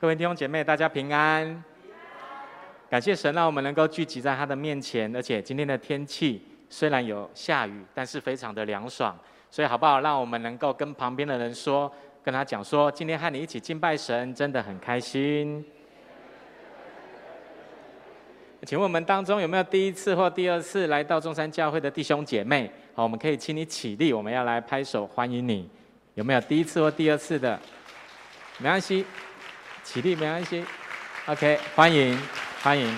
各位弟兄姐妹，大家平安。感谢神让我们能够聚集在他的面前，而且今天的天气虽然有下雨，但是非常的凉爽。所以好不好？让我们能够跟旁边的人说，跟他讲说，今天和你一起敬拜神，真的很开心。请问我们当中有没有第一次或第二次来到中山教会的弟兄姐妹？好，我们可以请你起立，我们要来拍手欢迎你。有没有第一次或第二次的？没关系。起立没关系，OK，欢迎欢迎，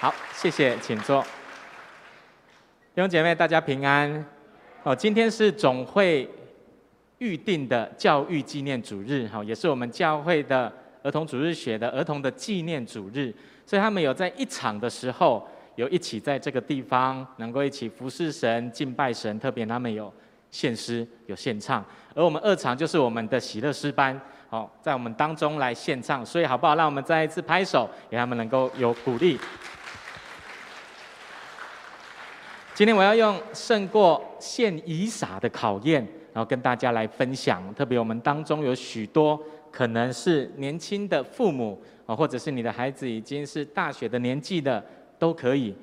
好，谢谢，请坐。弟兄姐妹，大家平安。哦，今天是总会预定的教育纪念主日，哈，也是我们教会的儿童主日学的儿童的纪念主日，所以他们有在一场的时候，有一起在这个地方能够一起服侍神、敬拜神，特别他们有献诗、有献唱，而我们二场就是我们的喜乐诗班。好，在我们当中来献唱，所以好不好？让我们再一次拍手，给他们能够有鼓励。今天我要用胜过献以撒的考验，然后跟大家来分享。特别我们当中有许多可能是年轻的父母啊，或者是你的孩子已经是大学的年纪的，都可以。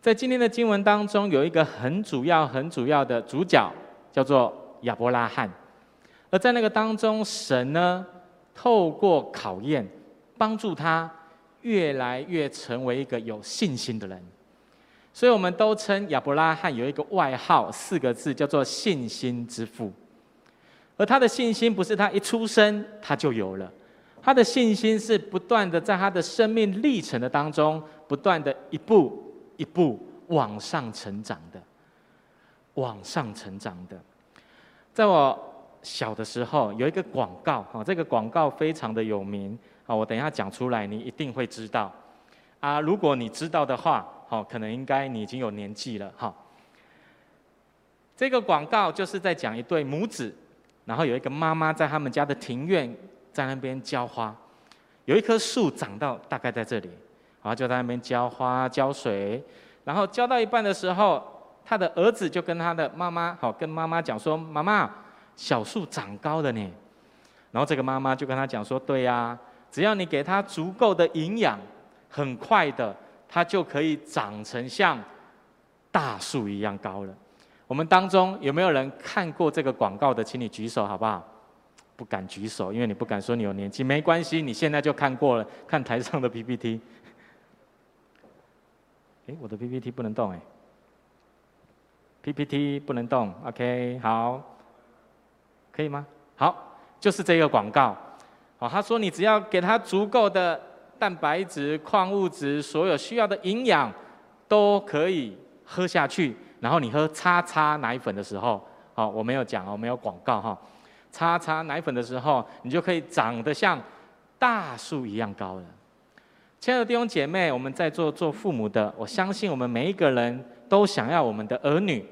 在今天的经文当中，有一个很主要、很主要的主角，叫做亚伯拉罕。而在那个当中，神呢，透过考验，帮助他越来越成为一个有信心的人。所以，我们都称亚伯拉罕有一个外号，四个字叫做“信心之父”。而他的信心不是他一出生他就有了，他的信心是不断的在他的生命历程的当中，不断的一步一步往上成长的，往上成长的。在我。小的时候有一个广告，哈，这个广告非常的有名，啊，我等一下讲出来，你一定会知道，啊，如果你知道的话，好，可能应该你已经有年纪了，哈。这个广告就是在讲一对母子，然后有一个妈妈在他们家的庭院，在那边浇花，有一棵树长到大概在这里，然后就在那边浇花浇水，然后浇到一半的时候，他的儿子就跟他的妈妈，好，跟妈妈讲说，妈妈。小树长高的呢，然后这个妈妈就跟他讲说：“对呀，只要你给它足够的营养，很快的，它就可以长成像大树一样高了。”我们当中有没有人看过这个广告的？请你举手好不好？不敢举手，因为你不敢说你有年纪。没关系，你现在就看过了，看台上的 PPT。哎，我的 PPT 不能动哎，PPT 不能动。OK，好。可以吗？好，就是这个广告。好，他说你只要给他足够的蛋白质、矿物质，所有需要的营养都可以喝下去。然后你喝叉叉奶粉的时候，好，我没有讲，哦没有广告哈。叉叉奶粉的时候，你就可以长得像大树一样高了。亲爱的弟兄姐妹，我们在座做父母的，我相信我们每一个人都想要我们的儿女。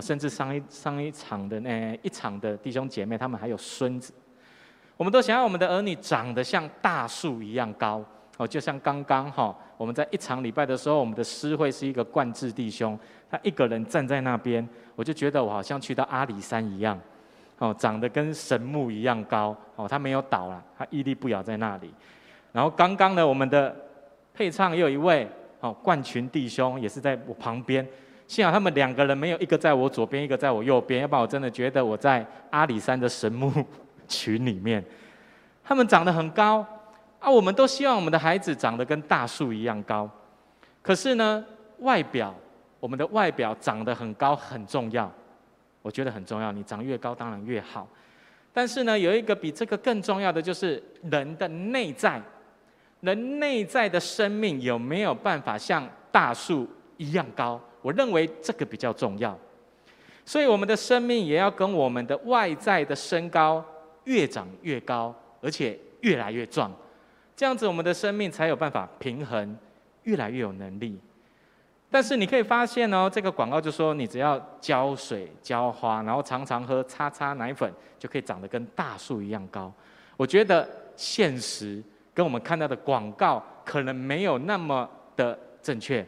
甚至上一上一场的那一场的弟兄姐妹，他们还有孙子，我们都想要我们的儿女长得像大树一样高。哦，就像刚刚哈，我们在一场礼拜的时候，我们的诗会是一个冠志弟兄，他一个人站在那边，我就觉得我好像去到阿里山一样，哦，长得跟神木一样高。哦，他没有倒了，他屹立不摇在那里。然后刚刚呢，我们的配唱也有一位哦，冠群弟兄也是在我旁边。幸好他们两个人没有一个在我左边，一个在我右边，要不然我真的觉得我在阿里山的神木群里面。他们长得很高啊，我们都希望我们的孩子长得跟大树一样高。可是呢，外表，我们的外表长得很高很重要，我觉得很重要。你长越高当然越好。但是呢，有一个比这个更重要的，就是人的内在，人内在的生命有没有办法像大树一样高？我认为这个比较重要，所以我们的生命也要跟我们的外在的身高越长越高，而且越来越壮，这样子我们的生命才有办法平衡，越来越有能力。但是你可以发现哦，这个广告就说你只要浇水浇花，然后常常喝叉叉奶粉，就可以长得跟大树一样高。我觉得现实跟我们看到的广告可能没有那么的正确。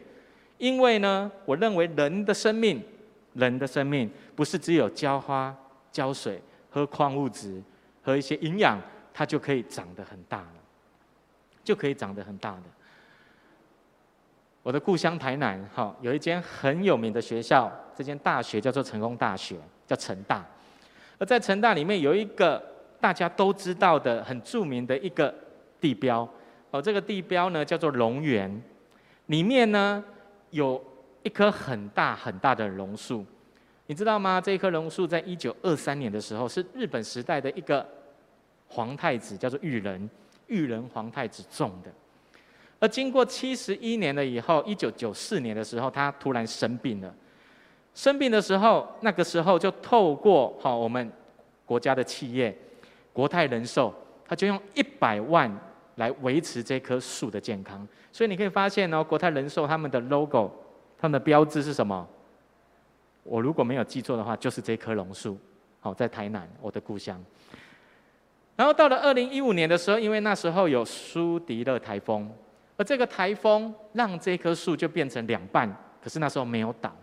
因为呢，我认为人的生命，人的生命不是只有浇花、浇水、喝矿物质、喝喝一些营养，它就可以长得很大了，就可以长得很大的。我的故乡台南，哈，有一间很有名的学校，这间大学叫做成功大学，叫成大。而在成大里面有一个大家都知道的很著名的一个地标，哦，这个地标呢叫做龙园，里面呢有一棵很大很大的榕树，你知道吗？这一棵榕树在一九二三年的时候是日本时代的一个皇太子，叫做裕仁，裕仁皇太子种的。而经过七十一年了以后，一九九四年的时候，他突然生病了。生病的时候，那个时候就透过好我们国家的企业国泰人寿，他就用一百万来维持这棵树的健康。所以你可以发现哦，国泰人寿他们的 logo，他们的标志是什么？我如果没有记错的话，就是这棵榕树。好，在台南，我的故乡。然后到了二零一五年的时候，因为那时候有苏迪勒台风。而这个台风让这棵树就变成两半，可是那时候没有倒，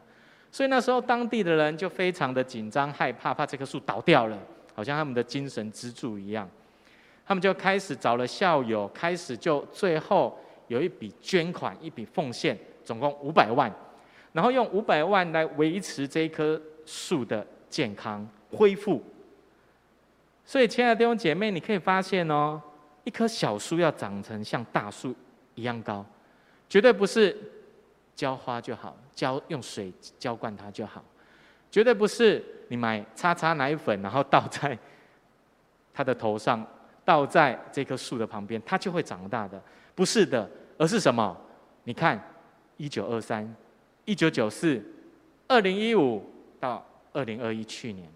所以那时候当地的人就非常的紧张害怕，怕这棵树倒掉了，好像他们的精神支柱一样。他们就开始找了校友，开始就最后有一笔捐款，一笔奉献，总共五百万，然后用五百万来维持这棵树的健康恢复。所以，亲爱的弟兄姐妹，你可以发现哦，一棵小树要长成像大树。一样高，绝对不是浇花就好，浇用水浇灌它就好，绝对不是你买叉叉奶粉，然后倒在 它的头上，倒在这棵树的旁边，它就会长大的，不是的，而是什么？你看，一九二三、一九九四、二零一五到二零二一，去年，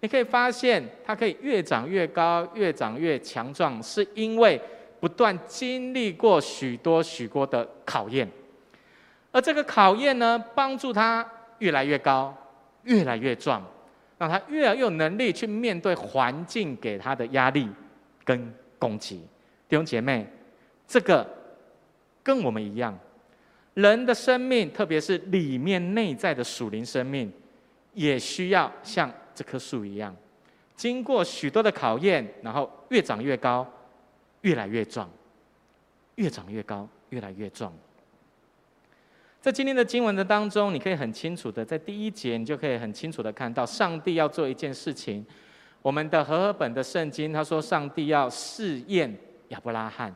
你可以发现它可以越长越高，越长越强壮，是因为。不断经历过许多许多的考验，而这个考验呢，帮助他越来越高，越来越壮，让他越来越有能力去面对环境给他的压力跟攻击。弟兄姐妹，这个跟我们一样，人的生命，特别是里面内在的属灵生命，也需要像这棵树一样，经过许多的考验，然后越长越高。越来越壮，越长越高，越来越壮。在今天的经文的当中，你可以很清楚的，在第一节，你就可以很清楚的看到，上帝要做一件事情。我们的和合本的圣经，他说，上帝要试验亚伯拉罕。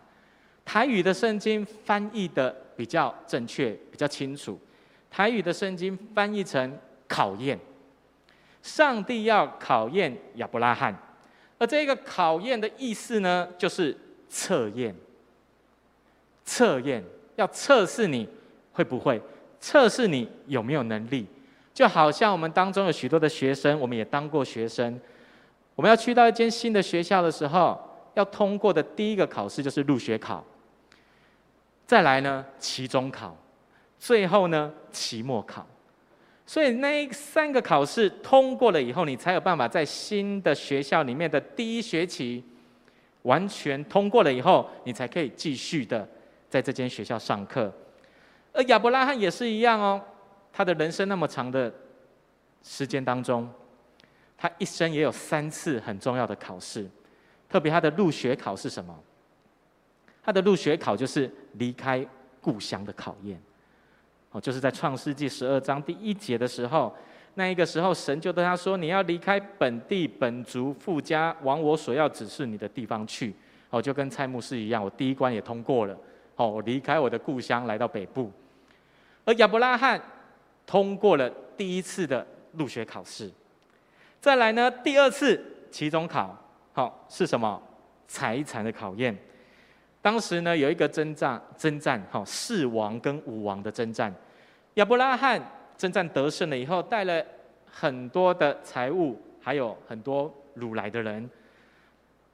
台语的圣经翻译的比较正确，比较清楚。台语的圣经翻译成考验，上帝要考验亚伯拉罕，而这个考验的意思呢，就是。测验，测验要测试你会不会，测试你有没有能力。就好像我们当中有许多的学生，我们也当过学生。我们要去到一间新的学校的时候，要通过的第一个考试就是入学考。再来呢，期中考，最后呢，期末考。所以那三个考试通过了以后，你才有办法在新的学校里面的第一学期。完全通过了以后，你才可以继续的在这间学校上课。而亚伯拉罕也是一样哦，他的人生那么长的时间当中，他一生也有三次很重要的考试，特别他的入学考是什么？他的入学考就是离开故乡的考验。哦，就是在创世纪十二章第一节的时候。那一个时候，神就对他说：“你要离开本地本族父家，往我所要指示你的地方去。”哦，就跟蔡牧师一样，我第一关也通过了。哦，我离开我的故乡，来到北部。而亚伯拉罕通过了第一次的入学考试。再来呢，第二次期中考，好，是什么？财产的考验。当时呢，有一个征战，征战，好，四王跟五王的征战。亚伯拉罕。征战得胜了以后，带了很多的财物，还有很多掳来的人。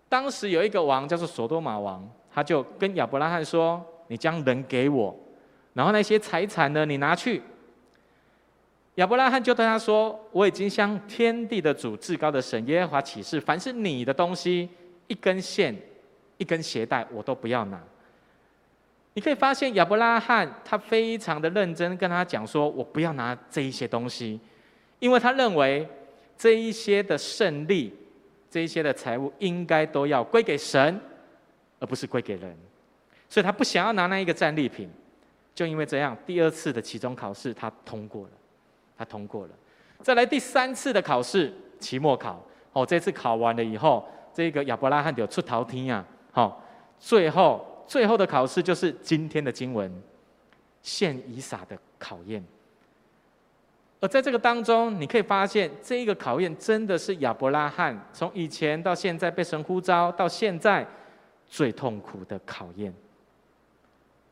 当时有一个王叫做所多玛王，他就跟亚伯拉罕说：“你将人给我，然后那些财产呢，你拿去。”亚伯拉罕就对他说：“我已经向天地的主、至高的神耶和华起誓，凡是你的东西，一根线、一根鞋带，我都不要拿。”你可以发现亚伯拉罕他非常的认真跟他讲说：“我不要拿这一些东西，因为他认为这一些的胜利，这一些的财物应该都要归给神，而不是归给人。所以他不想要拿那一个战利品，就因为这样，第二次的期中考试他通过了，他通过了。再来第三次的考试，期末考。哦，这次考完了以后，这个亚伯拉罕就出逃天啊！好，最后最后的考试就是今天的经文，献以撒的考验。而在这个当中，你可以发现，这一个考验真的是亚伯拉罕从以前到现在被神呼召到现在最痛苦的考验，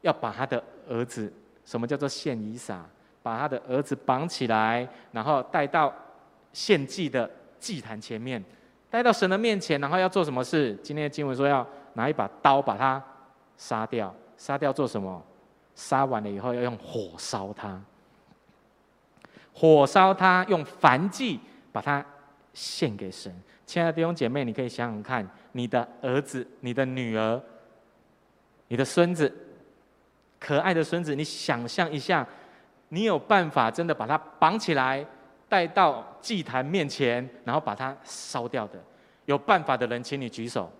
要把他的儿子，什么叫做献以撒？把他的儿子绑起来，然后带到献祭的祭坛前面，带到神的面前，然后要做什么事？今天的经文说要拿一把刀把他杀掉，杀掉做什么？杀完了以后要用火烧他，火烧他，用燔祭把他献给神。亲爱的弟兄姐妹，你可以想想看，你的儿子、你的女儿、你的孙子，可爱的孙子，你想象一下。你有办法真的把它绑起来，带到祭坛面前，然后把它烧掉的？有办法的人，请你举手。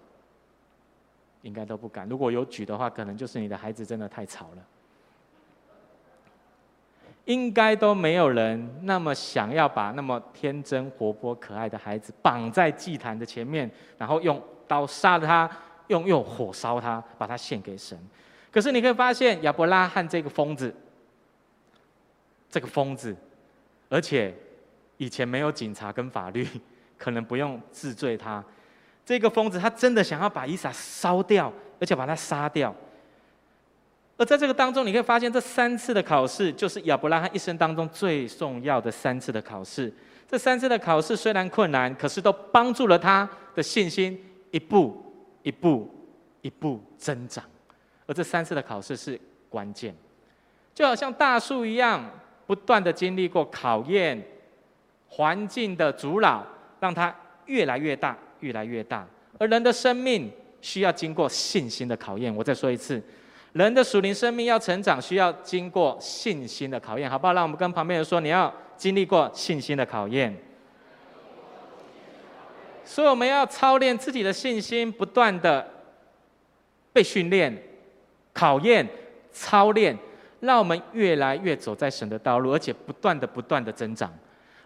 应该都不敢。如果有举的话，可能就是你的孩子真的太吵了。应该都没有人那么想要把那么天真、活泼、可爱的孩子绑在祭坛的前面，然后用刀杀了他，用用火烧他，把他献给神。可是你可以发现，亚伯拉罕这个疯子。这个疯子，而且以前没有警察跟法律，可能不用治罪他。这个疯子他真的想要把伊莎烧掉，而且把他杀掉。而在这个当中，你可以发现这三次的考试，就是亚伯拉罕一生当中最重要的三次的考试。这三次的考试虽然困难，可是都帮助了他的信心一步一步一步增长。而这三次的考试是关键，就好像大树一样。不断的经历过考验，环境的阻挠，让它越来越大，越来越大。而人的生命需要经过信心的考验。我再说一次，人的属灵生命要成长，需要经过信心的考验，好不好？让我们跟旁边人说，你要经历过信心的考验。所以我们要操练自己的信心，不断的被训练、考验、操练。让我们越来越走在神的道路，而且不断的、不断的增长。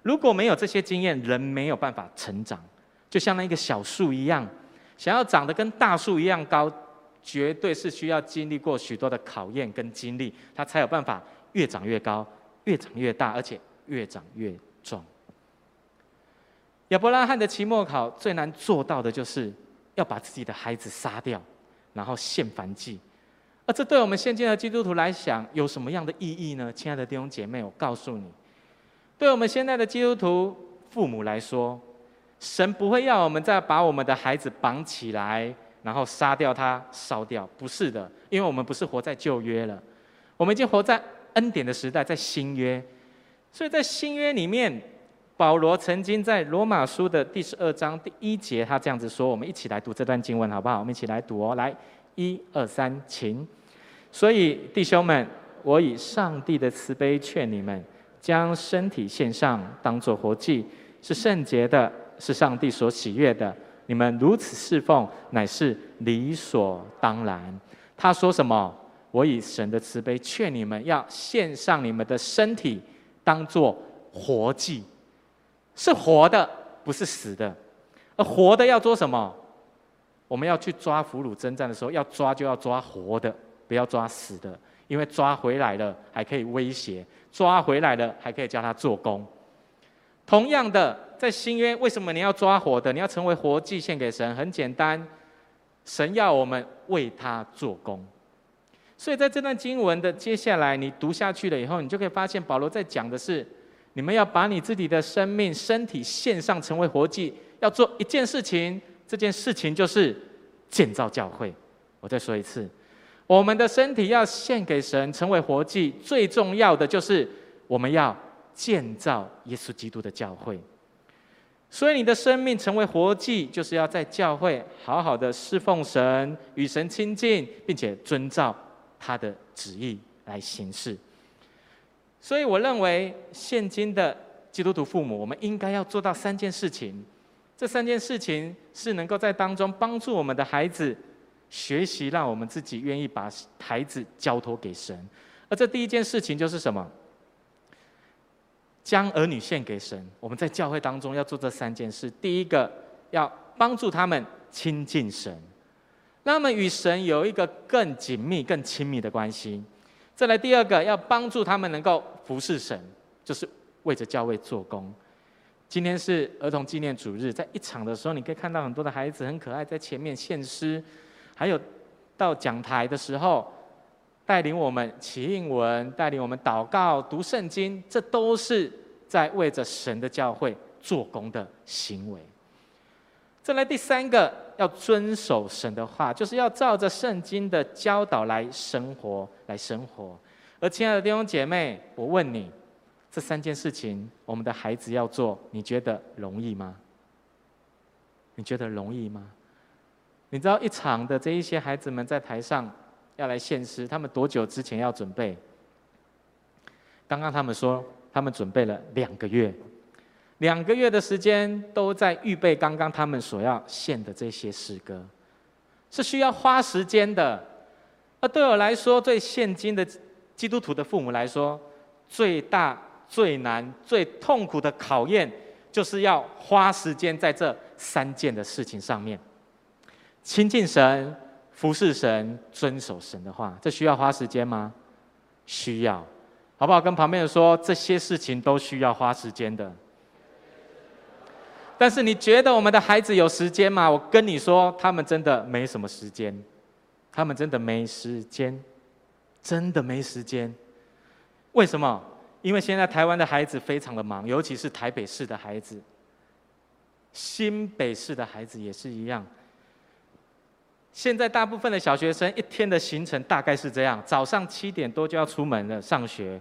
如果没有这些经验，人没有办法成长。就像那个小树一样，想要长得跟大树一样高，绝对是需要经历过许多的考验跟经历，它才有办法越长越高、越长越大，而且越长越壮。亚伯拉罕的期末考最难做到的就是要把自己的孩子杀掉，然后献燔祭。而这对我们现今的基督徒来讲有什么样的意义呢？亲爱的弟兄姐妹，我告诉你，对我们现在的基督徒父母来说，神不会要我们再把我们的孩子绑起来，然后杀掉他、烧掉，不是的，因为我们不是活在旧约了，我们已经活在恩典的时代，在新约。所以在新约里面，保罗曾经在罗马书的第十二章第一节，他这样子说：我们一起来读这段经文，好不好？我们一起来读哦，来。一二三，请。所以弟兄们，我以上帝的慈悲劝你们，将身体献上，当作活祭，是圣洁的，是上帝所喜悦的。你们如此侍奉，乃是理所当然。他说什么？我以神的慈悲劝你们，要献上你们的身体，当作活祭，是活的，不是死的。而活的要做什么？我们要去抓俘虏征战的时候，要抓就要抓活的，不要抓死的，因为抓回来了还可以威胁，抓回来了还可以叫他做工。同样的，在新约，为什么你要抓活的？你要成为活祭献给神？很简单，神要我们为他做工。所以在这段经文的接下来，你读下去了以后，你就可以发现保罗在讲的是：你们要把你自己的生命、身体献上，成为活祭，要做一件事情。这件事情就是建造教会。我再说一次，我们的身体要献给神，成为活祭。最重要的就是我们要建造耶稣基督的教会。所以，你的生命成为活祭，就是要在教会好好的侍奉神，与神亲近，并且遵照他的旨意来行事。所以，我认为现今的基督徒父母，我们应该要做到三件事情。这三件事情是能够在当中帮助我们的孩子学习，让我们自己愿意把孩子交托给神。而这第一件事情就是什么？将儿女献给神。我们在教会当中要做这三件事：第一个，要帮助他们亲近神，让他们与神有一个更紧密、更亲密的关系；再来，第二个，要帮助他们能够服侍神，就是为着教会做工。今天是儿童纪念主日，在一场的时候，你可以看到很多的孩子很可爱，在前面献诗，还有到讲台的时候，带领我们起应文，带领我们祷告、读圣经，这都是在为着神的教会做工的行为。再来第三个，要遵守神的话，就是要照着圣经的教导来生活，来生活。而亲爱的弟兄姐妹，我问你。这三件事情，我们的孩子要做，你觉得容易吗？你觉得容易吗？你知道一场的这一些孩子们在台上要来献诗，他们多久之前要准备？刚刚他们说，他们准备了两个月，两个月的时间都在预备刚刚他们所要献的这些诗歌，是需要花时间的。而对我来说，对现今的基督徒的父母来说，最大。最难、最痛苦的考验，就是要花时间在这三件的事情上面：亲近神、服侍神、遵守神的话。这需要花时间吗？需要，好不好？跟旁边人说，这些事情都需要花时间的。但是你觉得我们的孩子有时间吗？我跟你说，他们真的没什么时间，他们真的没时间，真的没时间。为什么？因为现在台湾的孩子非常的忙，尤其是台北市的孩子，新北市的孩子也是一样。现在大部分的小学生一天的行程大概是这样：早上七点多就要出门了上学，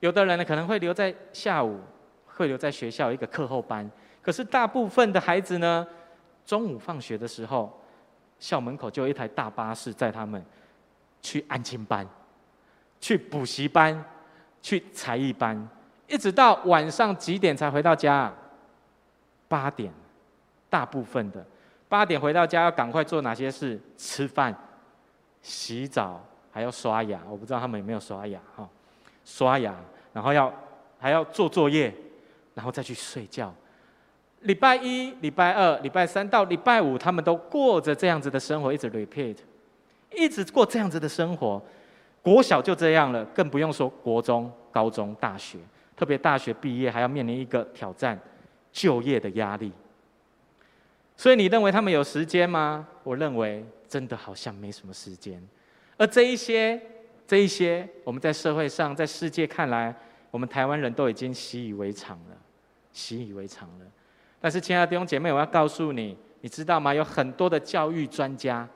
有的人呢可能会留在下午，会留在学校一个课后班。可是大部分的孩子呢，中午放学的时候，校门口就有一台大巴士载他们去安亲班，去补习班。去才艺班，一直到晚上几点才回到家？八点，大部分的八点回到家要赶快做哪些事？吃饭、洗澡，还要刷牙。我不知道他们有没有刷牙哈？刷牙，然后要还要做作业，然后再去睡觉。礼拜一、礼拜二、礼拜三到礼拜五，他们都过着这样子的生活，一直 repeat，一直过这样子的生活。国小就这样了，更不用说国中、高中、大学。特别大学毕业还要面临一个挑战，就业的压力。所以你认为他们有时间吗？我认为真的好像没什么时间。而这一些、这一些，我们在社会上、在世界看来，我们台湾人都已经习以为常了，习以为常了。但是，亲爱的弟兄姐妹，我要告诉你，你知道吗？有很多的教育专家。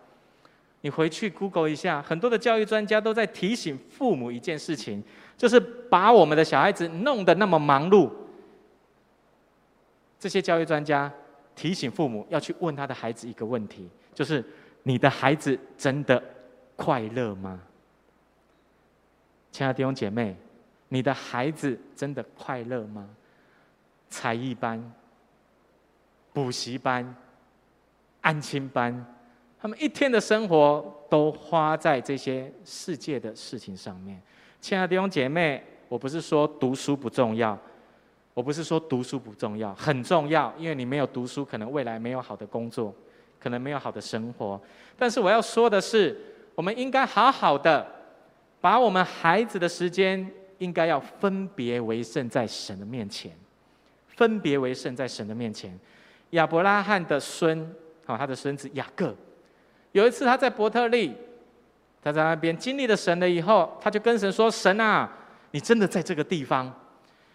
你回去 Google 一下，很多的教育专家都在提醒父母一件事情，就是把我们的小孩子弄得那么忙碌。这些教育专家提醒父母要去问他的孩子一个问题，就是你的孩子真的快乐吗？亲爱的弟兄姐妹，你的孩子真的快乐吗？才艺班、补习班、安亲班。他们一天的生活都花在这些世界的事情上面。亲爱的弟兄姐妹，我不是说读书不重要，我不是说读书不重要，很重要，因为你没有读书，可能未来没有好的工作，可能没有好的生活。但是我要说的是，我们应该好好的把我们孩子的时间，应该要分别为圣在神的面前，分别为圣在神的面前。亚伯拉罕的孙，好，他的孙子雅各。有一次，他在伯特利，他在那边经历了神了以后，他就跟神说：“神啊，你真的在这个地方，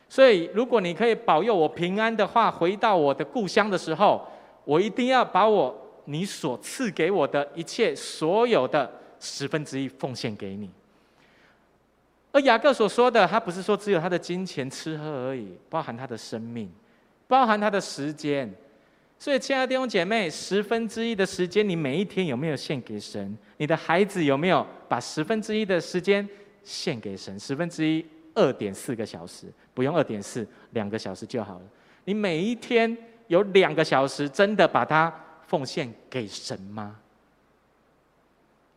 所以如果你可以保佑我平安的话，回到我的故乡的时候，我一定要把我你所赐给我的一切所有的十分之一奉献给你。”而雅各所说的，他不是说只有他的金钱、吃喝而已，包含他的生命，包含他的时间。所以，亲爱的弟兄姐妹，十分之一的时间，你每一天有没有献给神？你的孩子有没有把十分之一的时间献给神？十分之一，二点四个小时，不用二点四，两个小时就好了。你每一天有两个小时真的把它奉献给神吗？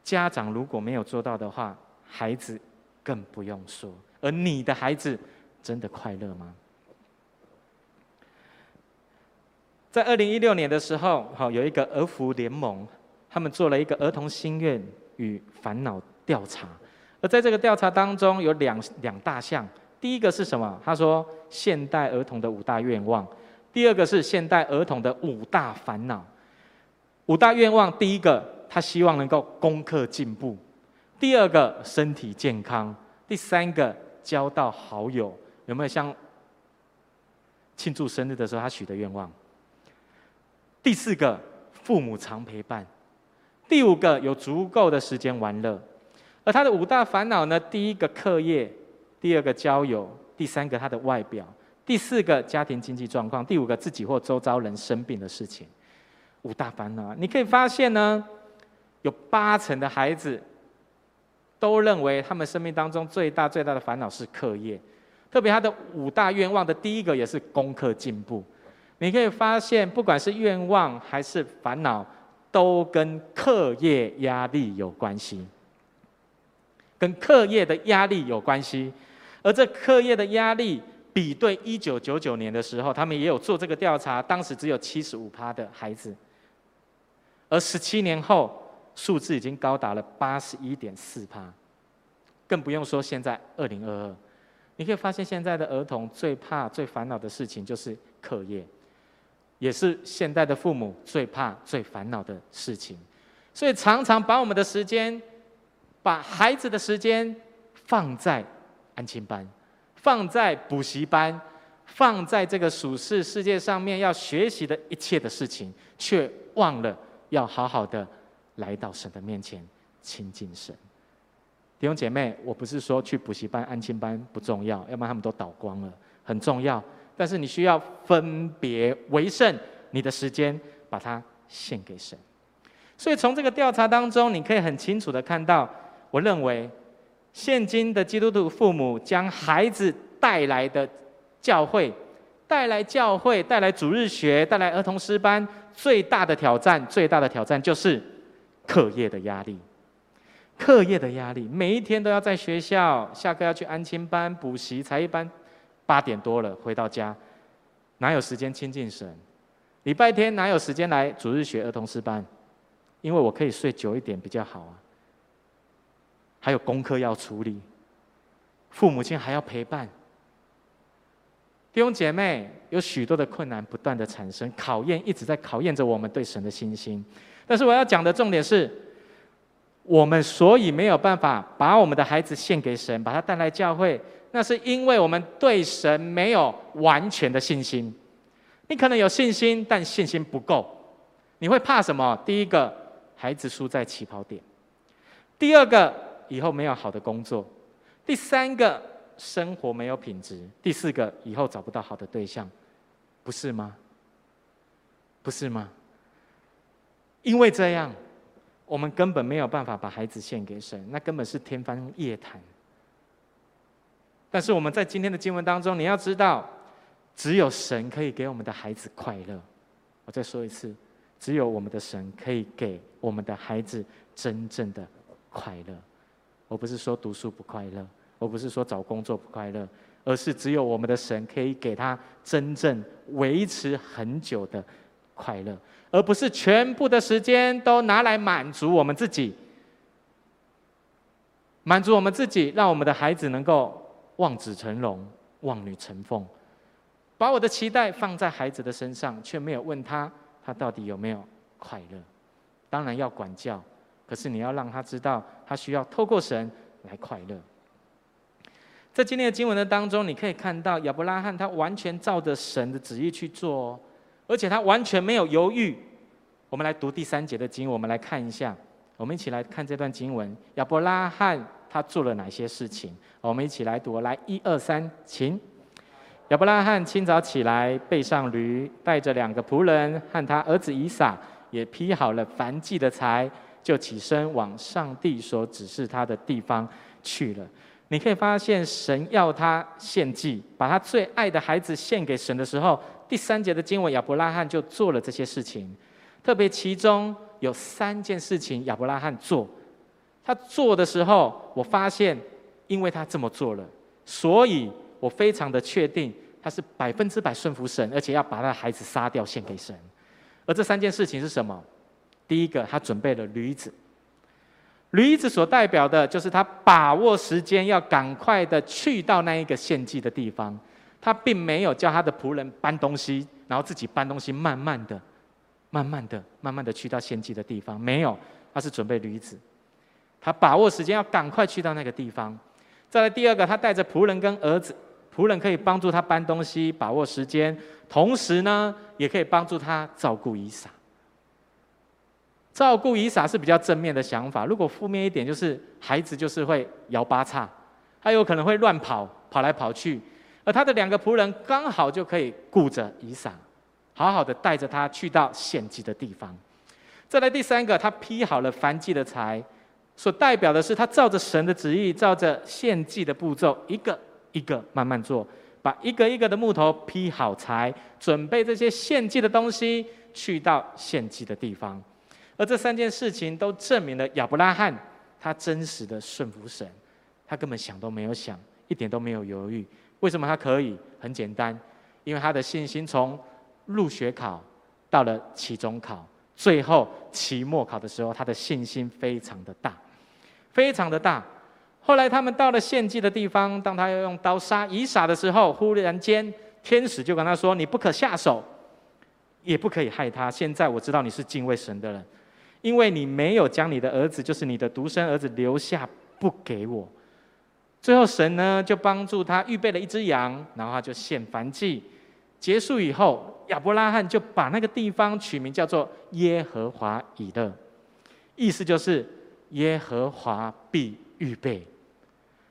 家长如果没有做到的话，孩子更不用说。而你的孩子真的快乐吗？在二零一六年的时候，好有一个儿福联盟，他们做了一个儿童心愿与烦恼调查。而在这个调查当中，有两两大项。第一个是什么？他说现代儿童的五大愿望。第二个是现代儿童的五大烦恼。五大愿望，第一个，他希望能够功课进步；第二个，身体健康；第三个，交到好友。有没有像庆祝生日的时候他许的愿望？第四个，父母常陪伴；第五个，有足够的时间玩乐。而他的五大烦恼呢？第一个课业，第二个交友，第三个他的外表，第四个家庭经济状况，第五个自己或周遭人生病的事情。五大烦恼，你可以发现呢，有八成的孩子都认为他们生命当中最大最大的烦恼是课业，特别他的五大愿望的第一个也是功课进步。你可以发现，不管是愿望还是烦恼，都跟课业压力有关系。跟课业的压力有关系，而这课业的压力比对一九九九年的时候，他们也有做这个调查，当时只有七十五趴的孩子，而十七年后数字已经高达了八十一点四趴，更不用说现在二零二二，你可以发现现在的儿童最怕、最烦恼的事情就是课业，也是现代的父母最怕、最烦恼的事情，所以常常把我们的时间。把孩子的时间放在安亲班，放在补习班，放在这个属世世界上面要学习的一切的事情，却忘了要好好的来到神的面前亲近神。弟兄姐妹，我不是说去补习班、安亲班不重要，要不然他们都倒光了，很重要。但是你需要分别为圣，你的时间把它献给神。所以从这个调查当中，你可以很清楚的看到。我认为，现今的基督徒父母将孩子带来的教会，带来教会，带来主日学，带来儿童诗班，最大的挑战，最大的挑战就是课业的压力。课业的压力，每一天都要在学校，下课要去安亲班、补习、才艺班，八点多了回到家，哪有时间亲近神？礼拜天哪有时间来主日学、儿童诗班？因为我可以睡久一点比较好啊。还有功课要处理，父母亲还要陪伴，弟兄姐妹有许多的困难不断的产生，考验一直在考验着我们对神的信心。但是我要讲的重点是，我们所以没有办法把我们的孩子献给神，把他带来教会，那是因为我们对神没有完全的信心。你可能有信心，但信心不够。你会怕什么？第一个，孩子输在起跑点；第二个。以后没有好的工作，第三个生活没有品质，第四个以后找不到好的对象，不是吗？不是吗？因为这样，我们根本没有办法把孩子献给神，那根本是天方夜谭。但是我们在今天的经文当中，你要知道，只有神可以给我们的孩子快乐。我再说一次，只有我们的神可以给我们的孩子真正的快乐。我不是说读书不快乐，我不是说找工作不快乐，而是只有我们的神可以给他真正维持很久的快乐，而不是全部的时间都拿来满足我们自己，满足我们自己，让我们的孩子能够望子成龙、望女成凤，把我的期待放在孩子的身上，却没有问他他到底有没有快乐。当然要管教。可是你要让他知道，他需要透过神来快乐。在今天的经文的当中，你可以看到亚伯拉罕他完全照着神的旨意去做，哦而且他完全没有犹豫。我们来读第三节的经，我们来看一下。我们一起来看这段经文，亚伯拉罕他做了哪些事情？我们一起来读，来一二三，请。亚伯拉罕清早起来，背上驴，带着两个仆人和他儿子以撒，也劈好了燔祭的柴。就起身往上帝所指示他的地方去了。你可以发现，神要他献祭，把他最爱的孩子献给神的时候，第三节的经文，亚伯拉罕就做了这些事情。特别其中有三件事情，亚伯拉罕做。他做的时候，我发现，因为他这么做了，所以我非常的确定，他是百分之百顺服神，而且要把他的孩子杀掉献给神。而这三件事情是什么？第一个，他准备了驴子。驴子所代表的就是他把握时间，要赶快的去到那一个献祭的地方。他并没有叫他的仆人搬东西，然后自己搬东西，慢慢的。慢慢的、慢慢的去到献祭的地方，没有，他是准备驴子，他把握时间要赶快去到那个地方。再来第二个，他带着仆人跟儿子，仆人可以帮助他搬东西，把握时间，同时呢，也可以帮助他照顾伊莎。照顾伊莎是比较正面的想法，如果负面一点，就是孩子就是会摇八叉，他有可能会乱跑，跑来跑去，而他的两个仆人刚好就可以顾着伊莎。好好的带着他去到献祭的地方。再来第三个，他劈好了燔祭的柴，所代表的是他照着神的旨意，照着献祭的步骤，一个一个慢慢做，把一个一个的木头劈好柴，准备这些献祭的东西去到献祭的地方。而这三件事情都证明了亚伯拉罕他真实的顺服神，他根本想都没有想，一点都没有犹豫。为什么他可以？很简单，因为他的信心从入学考到了期中考，最后期末考的时候，他的信心非常的大，非常的大。后来他们到了献祭的地方，当他要用刀杀以撒的时候，忽然间天使就跟他说：“你不可下手，也不可以害他。现在我知道你是敬畏神的人，因为你没有将你的儿子，就是你的独生儿子留下不给我。”最后神呢就帮助他预备了一只羊，然后他就献燔祭。结束以后，亚伯拉罕就把那个地方取名叫做耶和华以勒，意思就是耶和华必预备，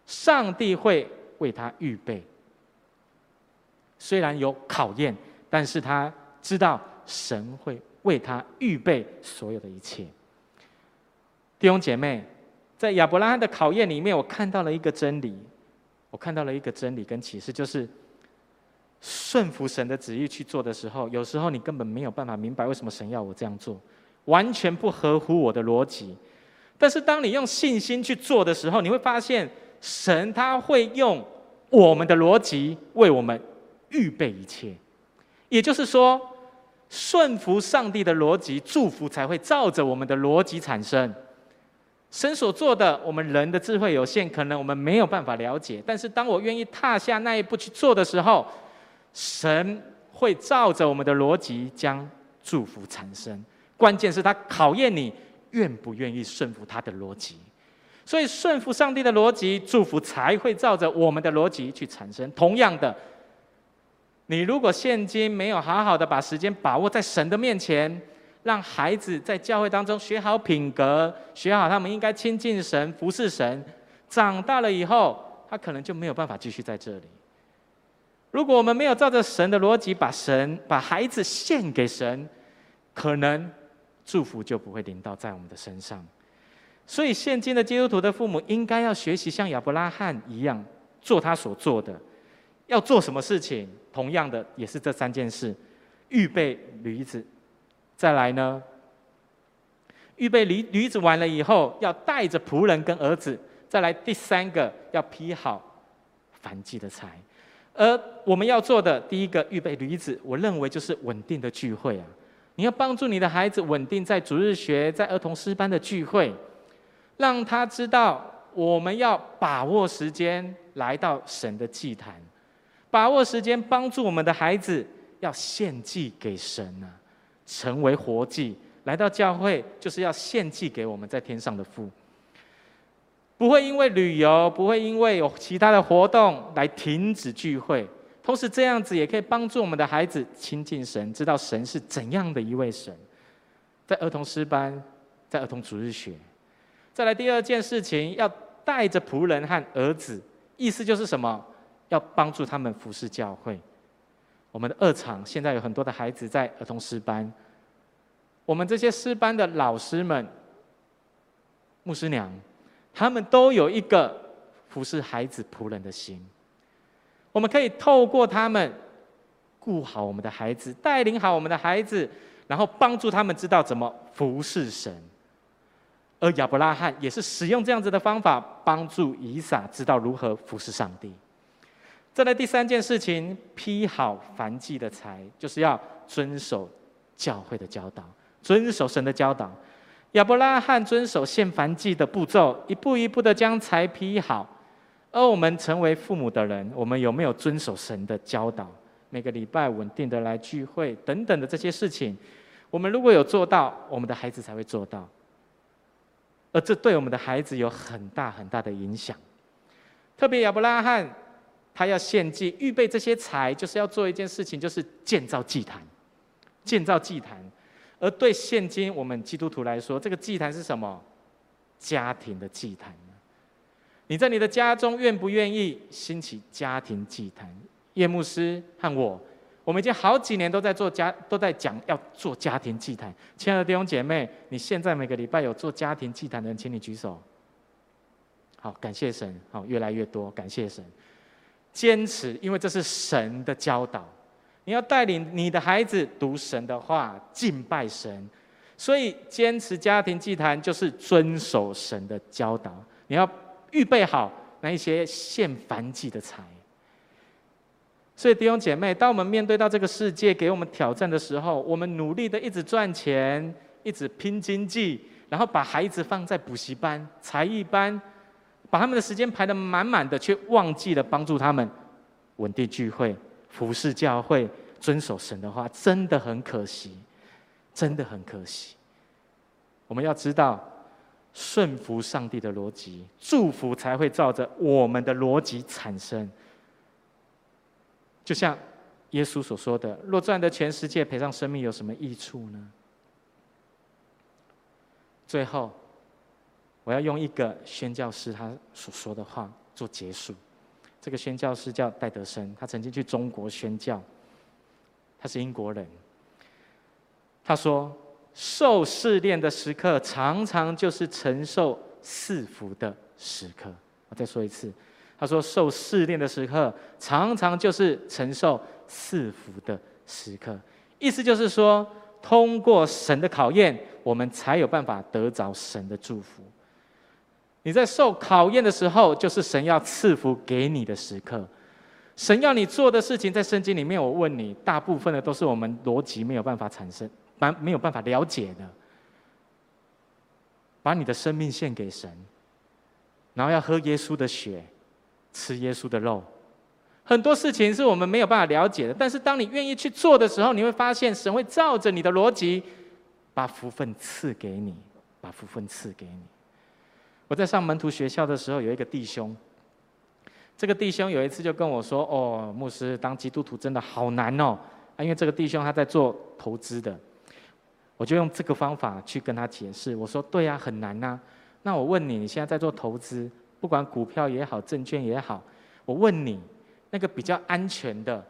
上帝会为他预备。虽然有考验，但是他知道神会为他预备所有的一切。弟兄姐妹，在亚伯拉罕的考验里面，我看到了一个真理，我看到了一个真理跟启示，就是。顺服神的旨意去做的时候，有时候你根本没有办法明白为什么神要我这样做，完全不合乎我的逻辑。但是当你用信心去做的时候，你会发现神他会用我们的逻辑为我们预备一切。也就是说，顺服上帝的逻辑，祝福才会照着我们的逻辑产生。神所做的，我们人的智慧有限，可能我们没有办法了解。但是当我愿意踏下那一步去做的时候，神会照着我们的逻辑将祝福产生，关键是他考验你愿不愿意顺服他的逻辑，所以顺服上帝的逻辑，祝福才会照着我们的逻辑去产生。同样的，你如果现今没有好好的把时间把握在神的面前，让孩子在教会当中学好品格，学好他们应该亲近神、服侍神，长大了以后，他可能就没有办法继续在这里。如果我们没有照着神的逻辑把神把孩子献给神，可能祝福就不会临到在我们的身上。所以，现今的基督徒的父母应该要学习像亚伯拉罕一样做他所做的。要做什么事情？同样的，也是这三件事：预备驴子，再来呢，预备驴驴子完了以后，要带着仆人跟儿子，再来第三个要劈好燔祭的柴。而我们要做的第一个预备驴子，我认为就是稳定的聚会啊！你要帮助你的孩子稳定在主日学、在儿童诗班的聚会，让他知道我们要把握时间来到神的祭坛，把握时间帮助我们的孩子要献祭给神啊，成为活祭。来到教会就是要献祭给我们在天上的父。不会因为旅游，不会因为有其他的活动来停止聚会。同时，这样子也可以帮助我们的孩子亲近神，知道神是怎样的一位神。在儿童诗班，在儿童主日学。再来第二件事情，要带着仆人和儿子，意思就是什么？要帮助他们服侍教会。我们的二厂现在有很多的孩子在儿童诗班，我们这些诗班的老师们、牧师娘。他们都有一个服侍孩子仆人的心，我们可以透过他们顾好我们的孩子，带领好我们的孩子，然后帮助他们知道怎么服侍神。而亚伯拉罕也是使用这样子的方法，帮助以撒知道如何服侍上帝。再来第三件事情，劈好燔祭的柴，就是要遵守教会的教导，遵守神的教导。亚伯拉罕遵守献燔祭的步骤，一步一步的将柴劈好。而我们成为父母的人，我们有没有遵守神的教导？每个礼拜稳定的来聚会等等的这些事情，我们如果有做到，我们的孩子才会做到。而这对我们的孩子有很大很大的影响。特别亚伯拉罕，他要献祭，预备这些财，就是要做一件事情，就是建造祭坛。建造祭坛。而对现今我们基督徒来说，这个祭坛是什么？家庭的祭坛。你在你的家中愿不愿意兴起家庭祭坛？叶牧师和我，我们已经好几年都在做家，都在讲要做家庭祭坛。亲爱的弟兄姐妹，你现在每个礼拜有做家庭祭坛的人，请你举手。好，感谢神，好，越来越多，感谢神。坚持，因为这是神的教导。你要带领你的孩子读神的话，敬拜神，所以坚持家庭祭坛就是遵守神的教导。你要预备好那一些献燔祭的财。所以弟兄姐妹，当我们面对到这个世界给我们挑战的时候，我们努力的一直赚钱，一直拼经济，然后把孩子放在补习班、才艺班，把他们的时间排得满满的，却忘记了帮助他们稳定聚会。服侍教会，遵守神的话，真的很可惜，真的很可惜。我们要知道，顺服上帝的逻辑，祝福才会照着我们的逻辑产生。就像耶稣所说的：“若赚得全世界，赔上生命，有什么益处呢？”最后，我要用一个宣教师他所说的话做结束。这个宣教师叫戴德生，他曾经去中国宣教，他是英国人。他说：“受试炼的时刻，常常就是承受赐福的时刻。”我再说一次，他说：“受试炼的时刻，常常就是承受赐福的时刻。”意思就是说，通过神的考验，我们才有办法得着神的祝福。你在受考验的时候，就是神要赐福给你的时刻。神要你做的事情，在圣经里面，我问你，大部分的都是我们逻辑没有办法产生、没有办法了解的。把你的生命献给神，然后要喝耶稣的血，吃耶稣的肉。很多事情是我们没有办法了解的，但是当你愿意去做的时候，你会发现神会照着你的逻辑，把福分赐给你，把福分赐给你。我在上门徒学校的时候，有一个弟兄。这个弟兄有一次就跟我说：“哦，牧师，当基督徒真的好难哦。”啊，因为这个弟兄他在做投资的，我就用这个方法去跟他解释。我说：“对呀，很难呐。那我问你，你现在在做投资，不管股票也好，证券也好，我问你，那个比较安全的，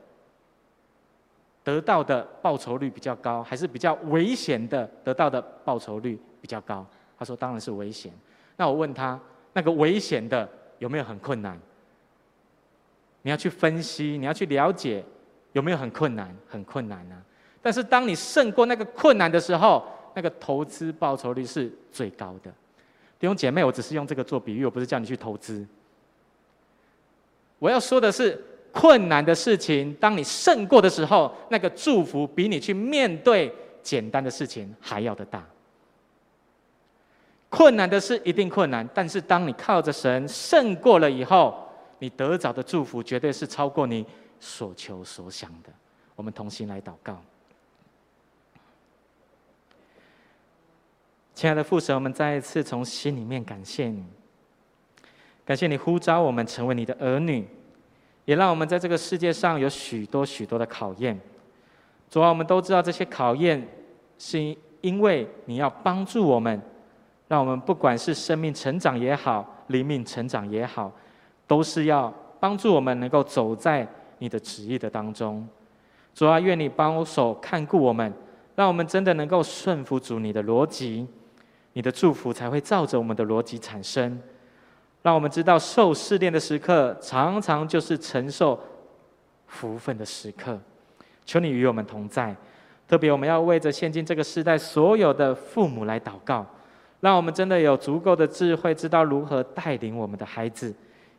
得到的报酬率比较高，还是比较危险的，得到的报酬率比较高？”他说：“当然是危险。”那我问他，那个危险的有没有很困难？你要去分析，你要去了解，有没有很困难？很困难啊！但是当你胜过那个困难的时候，那个投资报酬率是最高的。弟兄姐妹，我只是用这个做比喻，我不是叫你去投资。我要说的是，困难的事情，当你胜过的时候，那个祝福比你去面对简单的事情还要的大。困难的事一定困难，但是当你靠着神胜过了以后，你得着的祝福绝对是超过你所求所想的。我们同心来祷告，亲爱的父神，我们再一次从心里面感谢你，感谢你呼召我们成为你的儿女，也让我们在这个世界上有许多许多的考验。主啊，我们都知道这些考验是因为你要帮助我们。让我们不管是生命成长也好，灵命成长也好，都是要帮助我们能够走在你的旨意的当中。主啊，愿你帮手看顾我们，让我们真的能够顺服主你的逻辑，你的祝福才会照着我们的逻辑产生。让我们知道受试炼的时刻，常常就是承受福分的时刻。求你与我们同在。特别我们要为着现今这个时代所有的父母来祷告，让我们真的有足够的智慧，知道如何带领我们的孩子，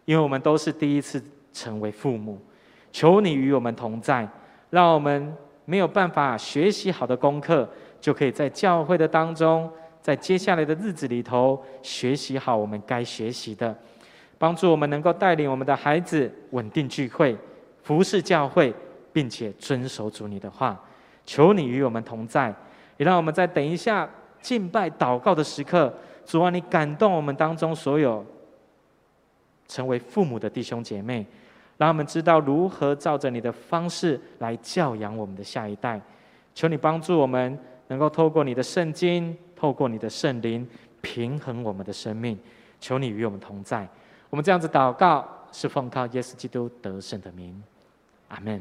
因为我们都是第一次成为父母。求你与我们同在，让我们没有办法学习好的功课，就可以在教会的当中，在接下来的日子里头学习好我们该学习的，帮助我们能够带领我们的孩子稳定聚会、服侍教会，并且遵守主你的话。求你与我们同在，也让我们在等一下敬拜祷告的时刻，主啊，你感动我们当中所有成为父母的弟兄姐妹，让他们知道如何照着你的方式来教养我们的下一代。求你帮助我们，能够透过你的圣经，透过你的圣灵，平衡我们的生命。求你与我们同在。我们这样子祷告，是奉靠耶稣基督得胜的名。阿门。